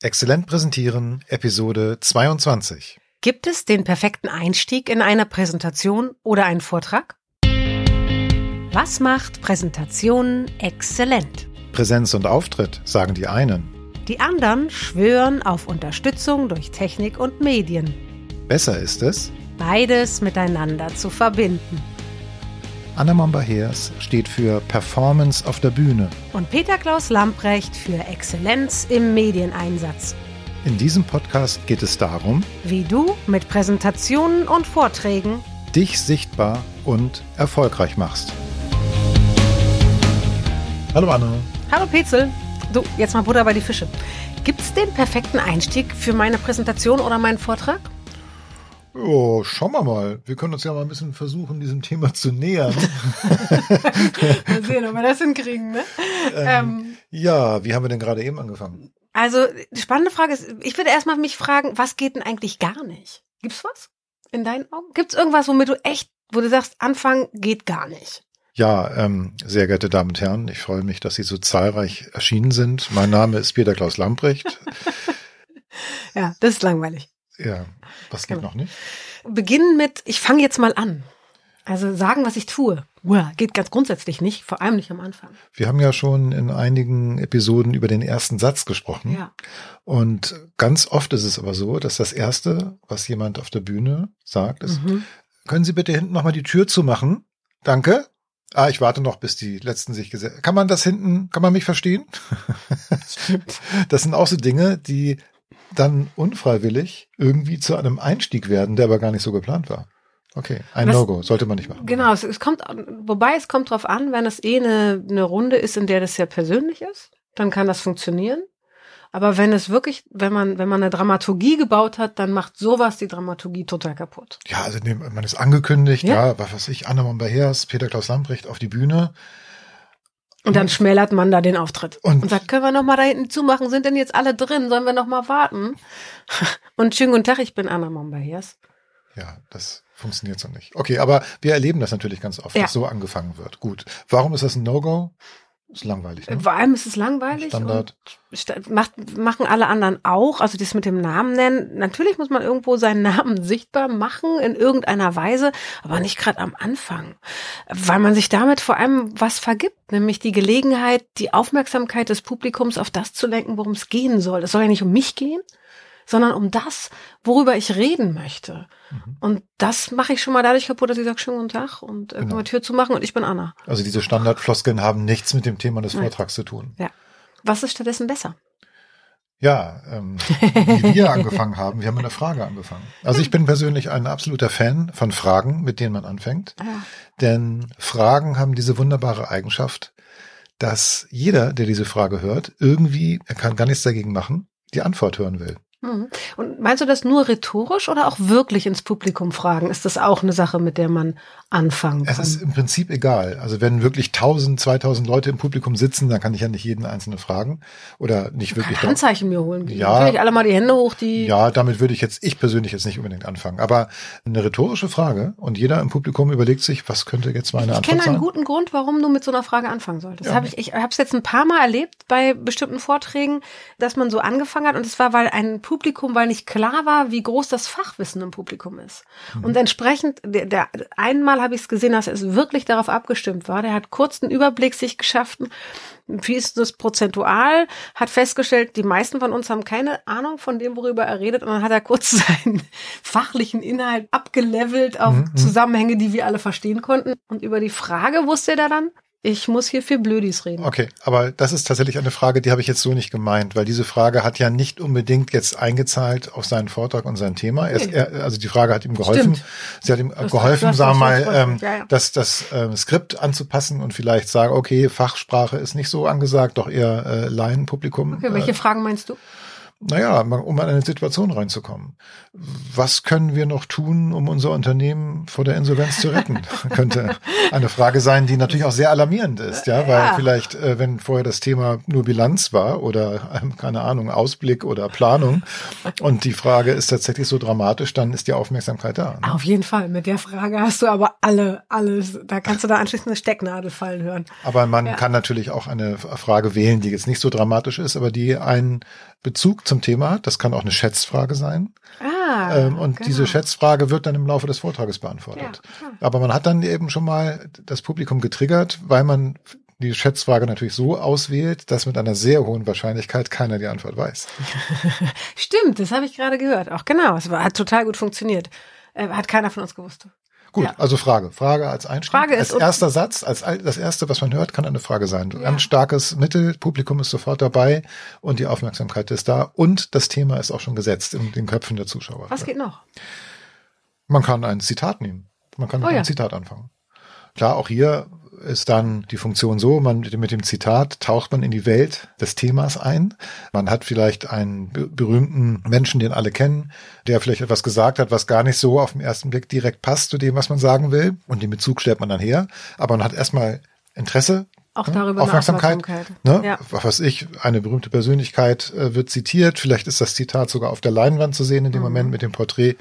Exzellent präsentieren, Episode 22. Gibt es den perfekten Einstieg in eine Präsentation oder einen Vortrag? Was macht Präsentationen exzellent? Präsenz und Auftritt, sagen die einen. Die anderen schwören auf Unterstützung durch Technik und Medien. Besser ist es, Beides miteinander zu verbinden. Anna Momba-Heers steht für Performance auf der Bühne. Und Peter Klaus Lamprecht für Exzellenz im Medieneinsatz. In diesem Podcast geht es darum, Wie du mit Präsentationen und Vorträgen dich sichtbar und erfolgreich machst. Hallo Anna. Hallo Petzel. Du, jetzt mal Butter bei die Fische. Gibt's den perfekten Einstieg für meine Präsentation oder meinen Vortrag? Oh, schauen wir mal. Wir können uns ja mal ein bisschen versuchen, diesem Thema zu nähern. Mal sehen, ob wir das hinkriegen, ne? Ähm, ja, wie haben wir denn gerade eben angefangen? also, die spannende Frage ist, ich würde erstmal mich fragen, was geht denn eigentlich gar nicht? Gibt's was? In deinen Augen? Gibt's irgendwas, womit du echt, wo du sagst, Anfang geht gar nicht? Ja, ähm, sehr geehrte Damen und Herren, ich freue mich, dass Sie so zahlreich erschienen sind. Mein Name ist Peter Klaus Lamprecht. Ja, das ist langweilig. Ja, was geht Genau. noch nicht? Beginnen mit, ich fange jetzt mal an. Also sagen, was ich tue. Geht ganz grundsätzlich nicht, vor allem nicht am Anfang. Wir haben ja schon in einigen Episoden über den ersten Satz gesprochen. Ja. Und ganz oft ist es aber so, dass das Erste, was jemand auf der Bühne sagt, ist, Mhm. können Sie bitte hinten nochmal die Tür zumachen? Danke. Ah, ich warte noch, bis die Letzten sich gesetzt Kann man das hinten, kann man mich verstehen? Das sind auch so Dinge, die dann unfreiwillig irgendwie zu einem Einstieg werden, der aber gar nicht so geplant war. Okay, ein No-Go, sollte man nicht machen. Genau, es, es kommt, wobei es kommt drauf an, wenn es eh eine, eine Runde ist, in der das sehr persönlich ist, dann kann das funktionieren. Aber wenn es wirklich, wenn man, wenn man eine Dramaturgie gebaut hat, dann macht sowas die Dramaturgie total kaputt. Ja, also man ist angekündigt, Ja. ja, was weiß ich, Anna Momba-Heers, Peter Klaus Lamprecht auf die Bühne. Und dann schmälert man da den Auftritt. Und- Und, sagt, können wir noch mal da hinten zumachen? Sind denn jetzt alle drin? Sollen wir noch mal warten? Und schönen guten Tag, ich bin Anna Mombayers. Ja, das funktioniert so nicht. Okay, aber wir erleben das natürlich ganz oft, Ja. dass so angefangen wird. Gut. Warum ist das ein No-Go? Ist langweilig, ne? Vor allem ist es langweilig. Standard. Macht, machen alle anderen auch. Also das mit dem Namen nennen. Natürlich muss man irgendwo seinen Namen sichtbar machen in irgendeiner Weise, aber nicht gerade am Anfang. Weil man sich damit vor allem was vergibt, nämlich die Gelegenheit, die Aufmerksamkeit des Publikums auf das zu lenken, worum es gehen soll. Es soll ja nicht um mich gehen, sondern um das, worüber ich reden möchte. Mhm. Und das mache ich schon mal dadurch kaputt, dass ich sage, schönen guten Tag und äh, Genau. genau. Tür zu machen und ich bin Anna. Also diese Standardfloskeln haben nichts mit dem Thema des Nein. Vortrags zu tun. Was ist stattdessen besser? Ja, ähm, wie wir angefangen haben, wir haben mit einer Frage angefangen. Also ich bin persönlich ein absoluter Fan von Fragen, mit denen man anfängt. Ja. Denn Fragen haben diese wunderbare Eigenschaft, dass jeder, der diese Frage hört, irgendwie, er kann gar nichts dagegen machen, die Antwort hören will. Mhm. Und meinst du das nur rhetorisch oder auch wirklich ins Publikum fragen? Ist das auch eine Sache, mit der man anfangen Es kann? ist im Prinzip egal. Also wenn wirklich 1000, 2000 Leute im Publikum sitzen, dann kann ich ja nicht jeden einzelnen fragen oder nicht wirklich. Kein Handzeichen mir holen. Ja. Natürlich alle mal die Hände hoch, die. Ja, damit würde ich jetzt, ich persönlich jetzt nicht unbedingt anfangen. Aber eine rhetorische Frage und jeder im Publikum überlegt sich, was könnte jetzt meine ich Antwort kenne einen sein? guten Grund, warum du mit so einer Frage anfangen solltest. Ja. Hab ich ich habe es jetzt ein paar Mal erlebt bei bestimmten Vorträgen, dass man so angefangen hat und es war, weil ein Publikum, weil nicht klar war, wie groß das Fachwissen im Publikum ist. Mhm. Und entsprechend, der, der einmal habe ich es gesehen, dass es wirklich darauf abgestimmt war. Der hat kurz einen Überblick sich geschaffen. Wie ist das prozentual? Hat festgestellt, die meisten von uns haben keine Ahnung von dem, worüber er redet. Und dann hat er kurz seinen fachlichen Inhalt abgelevelt auf Mhm, mhm. Zusammenhänge, die wir alle verstehen konnten. Und über die Frage wusste er dann, ich muss hier für Blödis reden. Okay, aber das ist tatsächlich eine Frage, die habe ich jetzt so nicht gemeint, weil diese Frage hat ja nicht unbedingt jetzt eingezahlt auf seinen Vortrag und sein Thema. Er, Nee. er, also die Frage hat ihm geholfen. Stimmt. Sie hat ihm hast- geholfen, du hast sagen wir mal, das- das- ähm, ja, ja. das, das ähm, Skript anzupassen und vielleicht sagen, okay, Fachsprache ist nicht so angesagt, doch eher äh, Laienpublikum. Okay, welche äh, Fragen meinst du? naja, um an eine Situation reinzukommen. Was können wir noch tun, um unser Unternehmen vor der Insolvenz zu retten? könnte, eine Frage sein, die natürlich auch sehr alarmierend ist, ja, weil ja. vielleicht, äh, wenn vorher das Thema nur Bilanz war oder ähm, keine Ahnung, Ausblick oder Planung und die Frage ist tatsächlich so dramatisch, dann ist die Aufmerksamkeit da. Ne? Auf jeden Fall. Mit der Frage hast du aber alle, alles, da kannst du da anschließend eine Stecknadel fallen hören. Aber man ja. kann natürlich auch eine Frage wählen, die jetzt nicht so dramatisch ist, aber die einen Bezug zum Thema hat. Das kann auch eine Schätzfrage sein. Ah, ähm, und genau. diese Schätzfrage wird dann im Laufe des Vortrages beantwortet. Ja, Aber man hat dann eben schon mal das Publikum getriggert, weil man die Schätzfrage natürlich so auswählt, dass mit einer sehr hohen Wahrscheinlichkeit keiner die Antwort weiß. Stimmt, das habe ich gerade gehört. Auch genau, es hat total gut funktioniert. Äh, hat keiner von uns gewusst. Gut, ja. also Frage. Frage als Einstieg. Frage ist als erster Satz, als das erste, was man hört, kann eine Frage sein. Ja. Ein starkes Mittel, Publikum ist sofort dabei und die Aufmerksamkeit ist da und das Thema ist auch schon gesetzt in den Köpfen der Zuschauer. Was geht noch? Man kann ein Zitat nehmen. Man kann mit oh, einem ja. Zitat anfangen. Klar, auch hier ist dann die Funktion so, man mit dem Zitat taucht man in die Welt des Themas ein. Man hat vielleicht einen berühmten Menschen, den alle kennen, der vielleicht etwas gesagt hat, was gar nicht so auf den ersten Blick direkt passt zu dem, was man sagen will. Und den Bezug stellt man dann her. Aber man hat erstmal Interesse auch ne? darüber Aufmerksamkeit. Aufmerksamkeit. Ne? Ja. Was weiß ich, eine berühmte Persönlichkeit äh, wird zitiert. Vielleicht ist das Zitat sogar auf der Leinwand zu sehen in dem mhm. Moment mit dem Porträt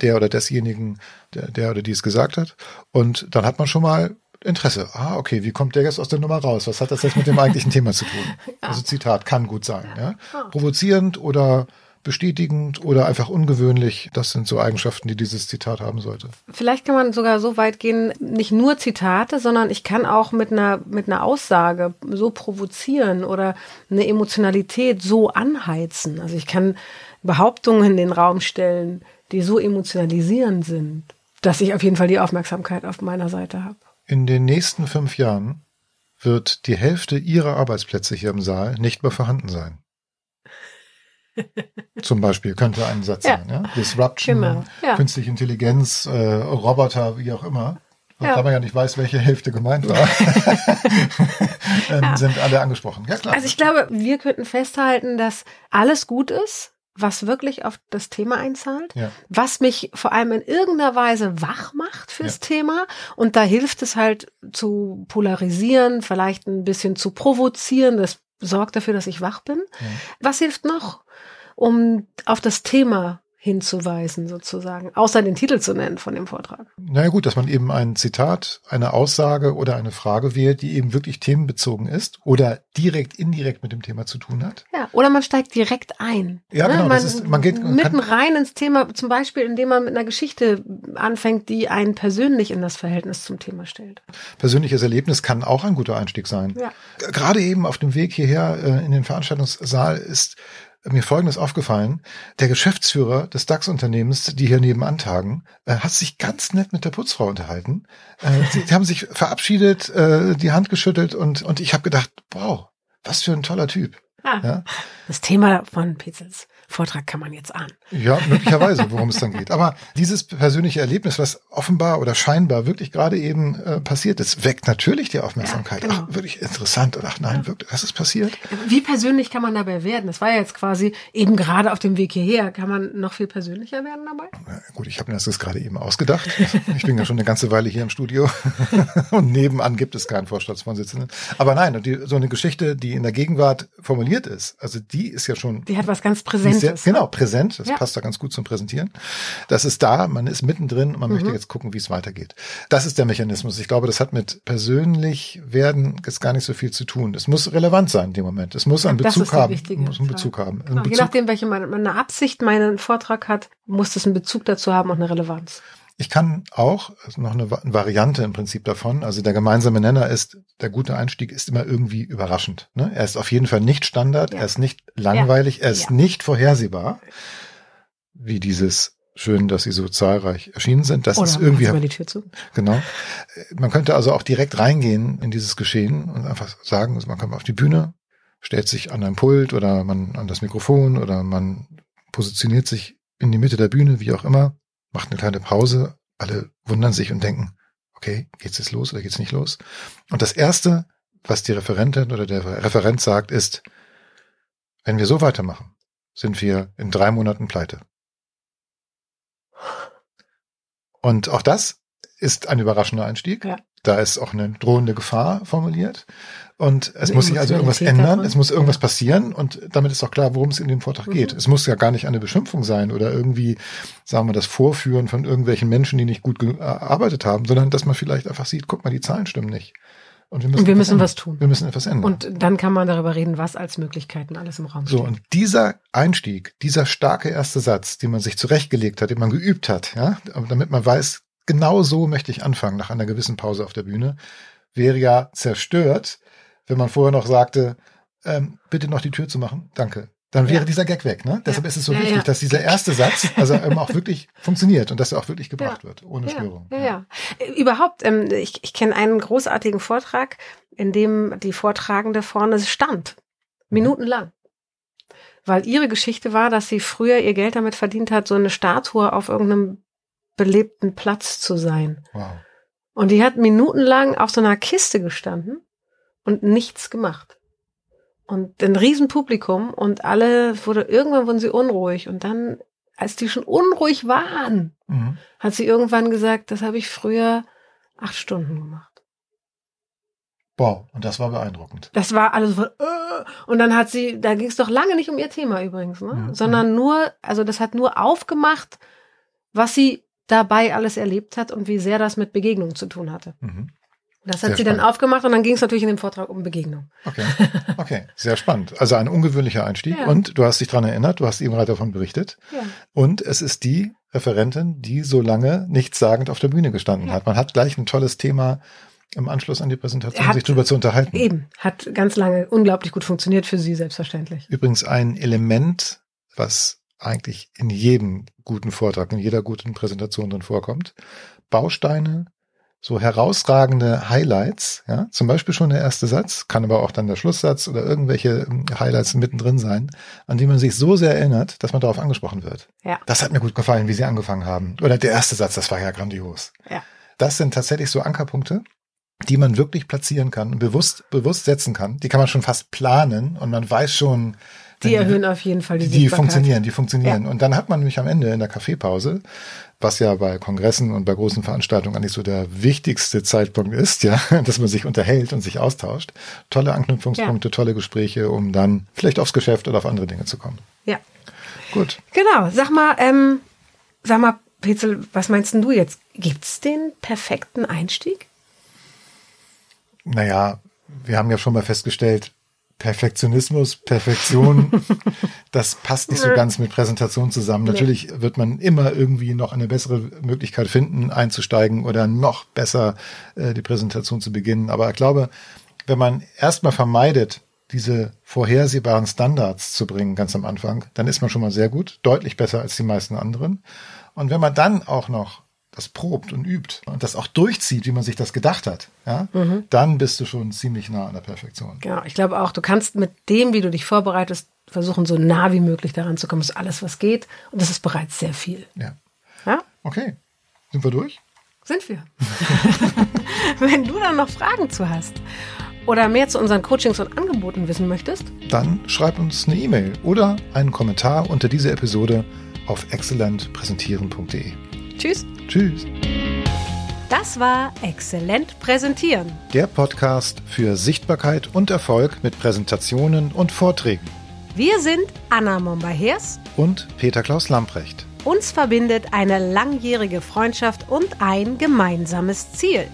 der oder desjenigen, der, der oder die es gesagt hat. Und dann hat man schon mal Interesse. Ah, okay, wie kommt der jetzt aus der Nummer raus? Was hat das jetzt mit dem eigentlichen Thema zu tun? Ja. Also Zitat kann gut sein. Ja? Provozierend oder bestätigend oder einfach ungewöhnlich. Das sind so Eigenschaften, die dieses Zitat haben sollte. Vielleicht kann man sogar so weit gehen, nicht nur Zitate, sondern ich kann auch mit einer, mit einer Aussage so provozieren oder eine Emotionalität so anheizen. Also ich kann Behauptungen in den Raum stellen, die so emotionalisierend sind, dass ich auf jeden Fall die Aufmerksamkeit auf meiner Seite habe. In den nächsten fünf Jahren wird die Hälfte Ihrer Arbeitsplätze hier im Saal nicht mehr vorhanden sein. Zum Beispiel könnte ein Satz ja. sein. Ja? Disruption, genau. ja. künstliche Intelligenz, äh, Roboter, wie auch immer. Ja. Da man ja nicht weiß, welche Hälfte gemeint war, ähm, sind alle angesprochen. Ja, klar. Also ich glaube, wir könnten festhalten, dass alles gut ist, was wirklich auf das Thema einzahlt, ja. was mich vor allem in irgendeiner Weise wach macht fürs ja. Thema. Und da hilft es halt zu polarisieren, vielleicht ein bisschen zu provozieren. Das sorgt dafür, dass ich wach bin. Ja. Was hilft noch, um auf das Thema hinzuweisen, sozusagen, außer den Titel zu nennen von dem Vortrag. Naja gut, dass man eben ein Zitat, eine Aussage oder eine Frage wählt, die eben wirklich themenbezogen ist oder direkt, indirekt mit dem Thema zu tun hat. Ja, oder man steigt direkt ein. Ja, ne? genau. Man, das ist, man geht mitten rein ins Thema, zum Beispiel, indem man mit einer Geschichte anfängt, die einen persönlich in das Verhältnis zum Thema stellt. Persönliches Erlebnis kann auch ein guter Einstieg sein. Ja. Gerade eben auf dem Weg hierher äh, in den Veranstaltungssaal ist mir Folgendes aufgefallen. Der Geschäftsführer des DAX-Unternehmens, die hier nebenan tagen, äh, hat sich ganz nett mit der Putzfrau unterhalten. Äh, sie, haben sich verabschiedet, äh, die Hand geschüttelt und, und ich habe gedacht, wow, was für ein toller Typ. Ah, ja? Das Thema von Pizzels. Vortrag kann man jetzt ahnen. Ja, möglicherweise, worum es dann geht. Aber dieses persönliche Erlebnis, was offenbar oder scheinbar wirklich gerade eben äh, passiert ist, weckt natürlich die Aufmerksamkeit. Ja, genau. Ach, wirklich interessant. Und ach nein, ja. wirklich, was ist passiert? Wie persönlich kann man dabei werden? Das war ja jetzt quasi eben gerade auf dem Weg hierher. Kann man noch viel persönlicher werden dabei? Ja, gut, ich habe mir das jetzt gerade eben ausgedacht. Ich bin ja schon eine ganze Weile hier im Studio und nebenan gibt es keinen Vorstandsvorsitzenden. Aber nein, die, so eine Geschichte, die in der Gegenwart formuliert ist, also die ist ja schon. Die hat was ganz Präsentes sehr, genau, präsent. Das ja. passt da ganz gut zum Präsentieren. Das ist da, man ist mittendrin und man mhm. möchte jetzt gucken, wie es weitergeht. Das ist der Mechanismus. Ich glaube, das hat mit persönlich werden jetzt gar nicht so viel zu tun. Es muss relevant sein in dem Moment. Es muss einen Bezug haben. Muss einen Bezug haben. Genau. Bezug. Je nachdem, welche meine Absicht meinen Vortrag hat, muss es einen Bezug dazu haben und eine Relevanz. Ich kann auch, also noch eine Variante im Prinzip davon, also der gemeinsame Nenner ist, der gute Einstieg ist immer irgendwie überraschend. Ne? Er ist auf jeden Fall nicht Standard, ja. er ist nicht langweilig, ja. er ist ja. nicht vorhersehbar, wie dieses schön, dass sie so zahlreich erschienen sind. Das Oder ist irgendwie. Mal die Tür zu. Genau. Man könnte also auch direkt reingehen in dieses Geschehen und einfach sagen, also man kommt auf die Bühne, stellt sich an ein Pult oder man an das Mikrofon oder man positioniert sich in die Mitte der Bühne, wie auch immer macht eine kleine Pause, alle wundern sich und denken, okay, geht's jetzt los oder geht's nicht los? Und das erste, was die Referentin oder der Referent sagt, ist, wenn wir so weitermachen, sind wir in drei Monaten pleite. Und auch das ist ein überraschender Einstieg. Ja. Da ist auch eine drohende Gefahr formuliert. Und es Eine muss sich also irgendwas ändern, davon. es muss irgendwas passieren und damit ist auch klar, worum es in dem Vortrag Mhm. geht. Es muss ja gar nicht eine Beschimpfung sein oder irgendwie, sagen wir, das Vorführen von irgendwelchen Menschen, die nicht gut gearbeitet haben, sondern dass man vielleicht einfach sieht, guck mal, die Zahlen stimmen nicht. Und wir müssen, Und wir etwas müssen was tun. Wir müssen etwas ändern. Und dann kann man darüber reden, was als Möglichkeiten alles im Raum So, steht. und dieser Einstieg, dieser starke erste Satz, den man sich zurechtgelegt hat, den man geübt hat, ja, damit man weiß, genau so möchte ich anfangen nach einer gewissen Pause auf der Bühne, wäre ja zerstört, wenn man vorher noch sagte, ähm, bitte noch die Tür zu machen, danke. Dann wäre Ja. dieser Gag weg, ne? Deshalb ist es so Ja, wichtig, ja. dass dieser erste Satz, also eben auch wirklich funktioniert und dass er auch wirklich gebracht Ja. wird, ohne ja, Störung. Ja, ja. Äh, Überhaupt, ähm, ich, ich kenne einen großartigen Vortrag, in dem die Vortragende vorne stand. Minutenlang. Weil ihre Geschichte war, dass sie früher ihr Geld damit verdient hat, so eine Statue auf irgendeinem belebten Platz zu sein. Wow. Und die hat minutenlang auf so einer Kiste gestanden und nichts gemacht. Und ein Riesenpublikum und alle wurde, irgendwann wurden sie unruhig. Und dann, als die schon unruhig waren, Mhm. hat sie irgendwann gesagt, das habe ich früher acht Stunden gemacht. Wow, und das war beeindruckend. Das war alles so, äh, und dann hat sie, da ging es doch lange nicht um ihr Thema übrigens, ne? Mhm. sondern nur, also das hat nur aufgemacht, was sie dabei alles erlebt hat und wie sehr das mit Begegnung zu tun hatte. Mhm. Das hat Sehr sie dann spannend. aufgemacht und dann ging es natürlich in dem Vortrag um Begegnung. Okay, okay, sehr spannend. Also ein ungewöhnlicher Einstieg Ja. und du hast dich dran erinnert, du hast eben gerade davon berichtet. Ja. Und es ist die Referentin, die so lange nichtssagend auf der Bühne gestanden Ja. hat. Man hat gleich ein tolles Thema im Anschluss an die Präsentation, Hat- sich drüber zu unterhalten. Eben, hat ganz lange unglaublich gut funktioniert für sie, selbstverständlich. Übrigens ein Element, was eigentlich in jedem guten Vortrag, in jeder guten Präsentation drin vorkommt. Bausteine, so herausragende Highlights, ja, zum Beispiel schon der erste Satz, kann aber auch dann der Schlusssatz oder irgendwelche ähm, Highlights mittendrin sein, an die man sich so sehr erinnert, dass man darauf angesprochen wird. Ja. Das hat mir gut gefallen, wie sie angefangen haben. Oder der erste Satz, das war ja grandios. Ja. Das sind tatsächlich so Ankerpunkte, die man wirklich platzieren kann und bewusst, bewusst setzen kann. Die kann man schon fast planen und man weiß schon, Die erhöhen auf jeden Fall die, die, die Sichtbarkeit. funktionieren, die funktionieren. Und dann hat man nämlich am Ende in der Kaffeepause, was ja bei Kongressen und bei großen Veranstaltungen eigentlich so der wichtigste Zeitpunkt ist, ja, dass man sich unterhält und sich austauscht. Tolle Anknüpfungspunkte, tolle Gespräche, um dann vielleicht aufs Geschäft oder auf andere Dinge zu kommen. Ja, Gut. genau. Sag mal, ähm, sag mal, Petzel, was meinst denn du jetzt? Gibt's den perfekten Einstieg? Naja, wir haben ja schon mal festgestellt, Perfektionismus, Perfektion, das passt nicht so ganz mit Präsentation zusammen. Natürlich wird man immer irgendwie noch eine bessere Möglichkeit finden, einzusteigen oder noch besser äh, die Präsentation zu beginnen. Aber ich glaube, wenn man erstmal vermeidet, diese vorhersehbaren Standards zu bringen, ganz am Anfang, dann ist man schon mal sehr gut, deutlich besser als die meisten anderen. Und wenn man dann auch noch das probt und übt und das auch durchzieht, wie man sich das gedacht hat, ja, dann bist du schon ziemlich nah an der Perfektion. Genau, ich glaube auch, du kannst mit dem, wie du dich vorbereitest, versuchen, so nah wie möglich daran zu kommen. Das ist alles, was geht. Und das ist bereits sehr viel. Ja. Ja? Okay. Sind wir durch? Sind wir. Wenn du dann noch Fragen zu hast oder mehr zu unseren Coachings und Angeboten wissen möchtest, Dann schreib uns eine E-Mail oder einen Kommentar unter dieser Episode auf excellentpräsentieren.de. tschüss. Tschüss. Das war Exzellent Präsentieren. Der Podcast für Sichtbarkeit und Erfolg mit Präsentationen und Vorträgen. Wir sind Anna Momba-Hers. Und Peter Klaus Lamprecht. Uns verbindet eine langjährige Freundschaft und ein gemeinsames Ziel.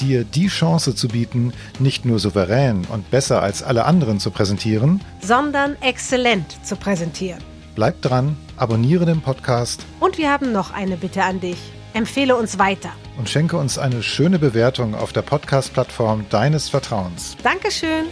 Dir die Chance zu bieten, nicht nur souverän und besser als alle anderen zu präsentieren, sondern exzellent zu präsentieren. Bleib dran, abonniere den Podcast Und wir haben noch eine Bitte an dich. Empfehle uns weiter. und schenke uns eine schöne Bewertung auf der Podcast-Plattform deines Vertrauens. Dankeschön.